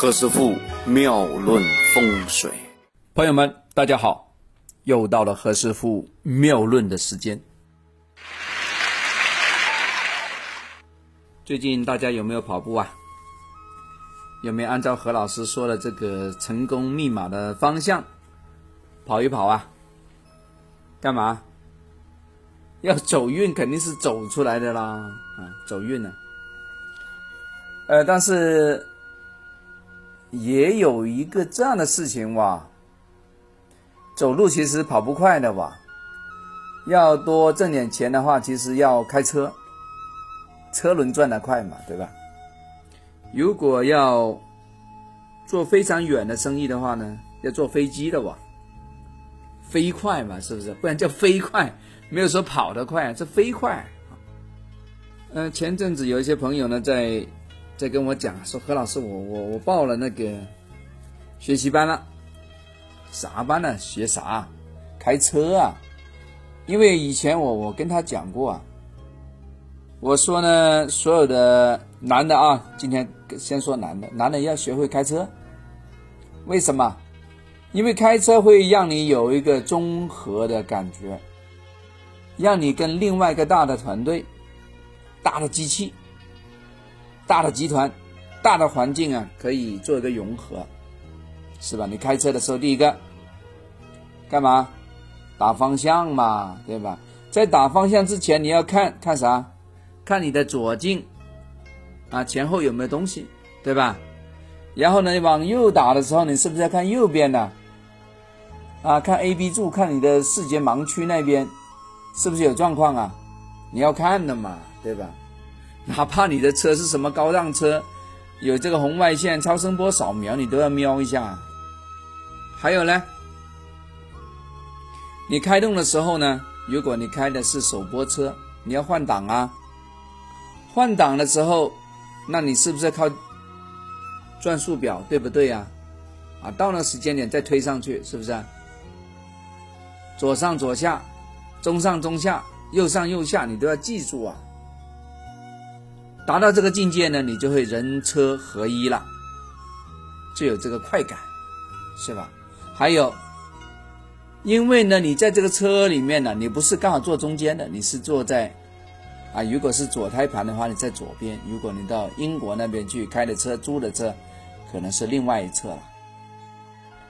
何师傅妙论风水，朋友们，大家好，又到了何师傅妙论的时间。最近大家有没有跑步啊？有没有按照何老师说的这个成功密码的方向跑一跑啊？干嘛？要走运，肯定是走出来的啦，啊，走运呢。呃，但是也有一个这样的事情哇，走路其实跑不快的哇，要多挣点钱的话，其实要开车，车轮转得快嘛，对吧？如果要做非常远的生意的话呢，要坐飞机的哇，飞快嘛，是不是？不然叫飞快，没有说跑得快，这飞快。嗯，前阵子有一些朋友呢在。在跟我讲说何老师，我我我报了那个学习班了，啥班呢？学啥？开车啊！因为以前我我跟他讲过啊，我说呢，所有的男的啊，今天先说男的，男的要学会开车。为什么？因为开车会让你有一个综合的感觉，让你跟另外一个大的团队、大的机器。大的集团，大的环境啊，可以做一个融合，是吧？你开车的时候，第一个干嘛？打方向嘛，对吧？在打方向之前，你要看看啥？看你的左镜啊，前后有没有东西，对吧？然后呢，往右打的时候，你是不是要看右边的？啊，看 A、B 柱，看你的视觉盲区那边是不是有状况啊？你要看的嘛，对吧？哪怕你的车是什么高档车，有这个红外线、超声波扫描，你都要瞄一下。还有呢，你开动的时候呢，如果你开的是手拨车，你要换挡啊。换挡的时候，那你是不是靠转速表，对不对呀？啊，到那时间点再推上去，是不是？左上左下，中上中下，右上右下，你都要记住啊。达到这个境界呢，你就会人车合一了，就有这个快感，是吧？还有，因为呢，你在这个车里面呢，你不是刚好坐中间的，你是坐在啊，如果是左胎盘的话，你在左边；如果你到英国那边去开的车、租的车，可能是另外一侧了。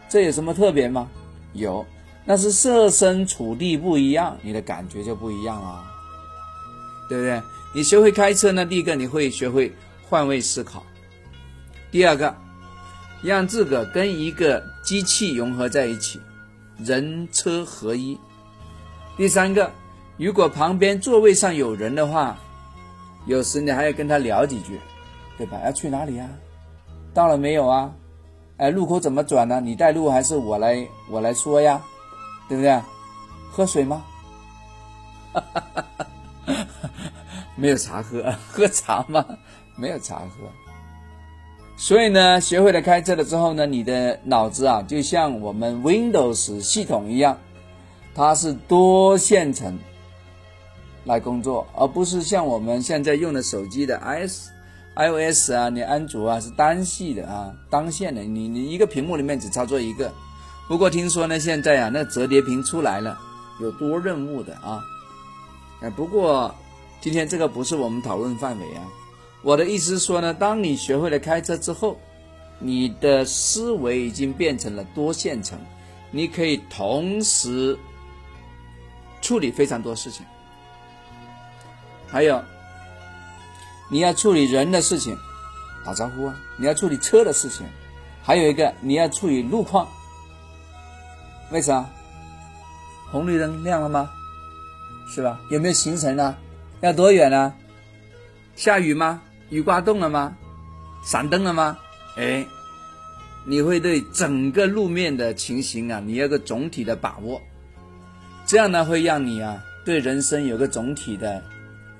这有什么特别吗？有，那是设身处地不一样，你的感觉就不一样了，对不对？你学会开车呢？第一个，你会学会换位思考；第二个，让自个跟一个机器融合在一起，人车合一；第三个，如果旁边座位上有人的话，有时你还要跟他聊几句，对吧？要去哪里啊？到了没有啊？哎，路口怎么转呢？你带路还是我来我来说呀？对不对？喝水吗？哈哈哈哈。没有茶喝，喝茶吗？没有茶喝。所以呢，学会了开车了之后呢，你的脑子啊，就像我们 Windows 系统一样，它是多线程来工作，而不是像我们现在用的手机的 iOS、iOS 啊，你安卓啊是单系的啊，单线的，你你一个屏幕里面只操作一个。不过听说呢，现在啊，那折叠屏出来了，有多任务的啊。哎，不过。今天这个不是我们讨论范围啊，我的意思是说呢，当你学会了开车之后，你的思维已经变成了多线程，你可以同时处理非常多事情。还有，你要处理人的事情，打招呼啊；你要处理车的事情，还有一个你要处理路况。为啥？红绿灯亮了吗？是吧？有没有行程呢？要多远呢？下雨吗？雨刮动了吗？闪灯了吗？哎，你会对整个路面的情形啊，你有个总体的把握，这样呢会让你啊对人生有个总体的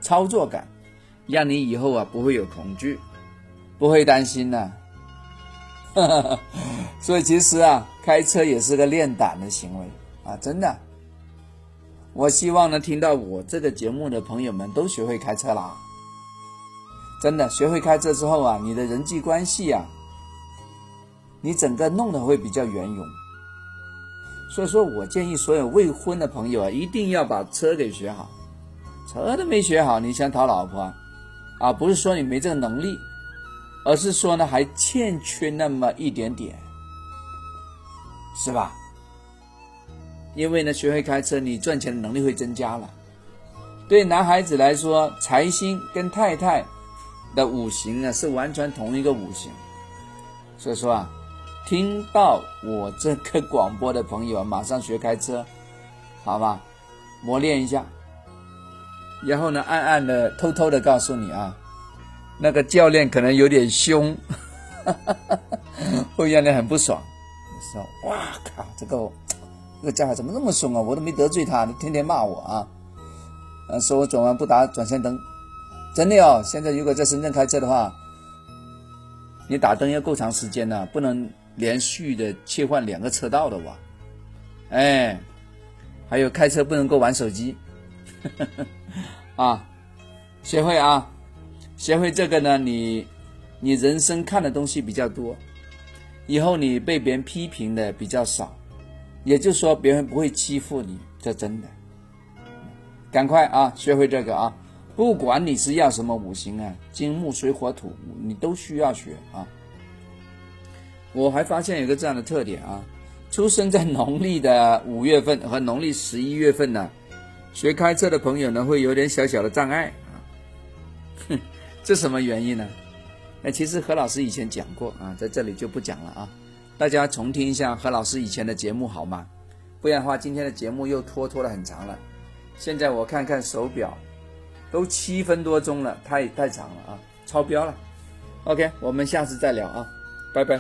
操作感，让你以后啊不会有恐惧，不会担心呐。所以其实啊，开车也是个练胆的行为啊，真的。我希望呢，听到我这个节目的朋友们都学会开车啦！真的，学会开车之后啊，你的人际关系啊，你整个弄得会比较圆融。所以说我建议所有未婚的朋友啊，一定要把车给学好。车都没学好，你想讨老婆啊？不是说你没这个能力，而是说呢还欠缺那么一点点，是吧？因为呢，学会开车，你赚钱的能力会增加了。对男孩子来说，财星跟太太的五行呢是完全同一个五行，所以说啊，听到我这个广播的朋友，马上学开车，好吧？磨练一下。然后呢，暗暗的、偷偷的告诉你啊，那个教练可能有点凶，会让你很不爽。说：“哇靠，这个这个家伙怎么那么凶啊？我都没得罪他，他天天骂我啊！呃，说我转弯不打转向灯，真的哦。现在如果在深圳开车的话，你打灯要够长时间呢，不能连续的切换两个车道的哇。哎，还有开车不能够玩手机。”啊，学会啊，学会这个呢，你你人生看的东西比较多，以后你被别人批评的比较少，也就是说别人不会欺负你，这真的。赶快啊，学会这个啊，不管你是要什么五行啊，金木水火土，你都需要学啊。我还发现有个这样的特点啊，出生在农历的五月份和农历十一月份呢。学开车的朋友呢，会有点小小的障碍啊，哼，这什么原因呢？那其实何老师以前讲过啊，在这里就不讲了啊，大家重听一下何老师以前的节目好吗？不然的话，今天的节目又拖拖了很长了。现在我看看手表，都七分多钟了，太太长了啊，超标了。OK，我们下次再聊啊，拜拜。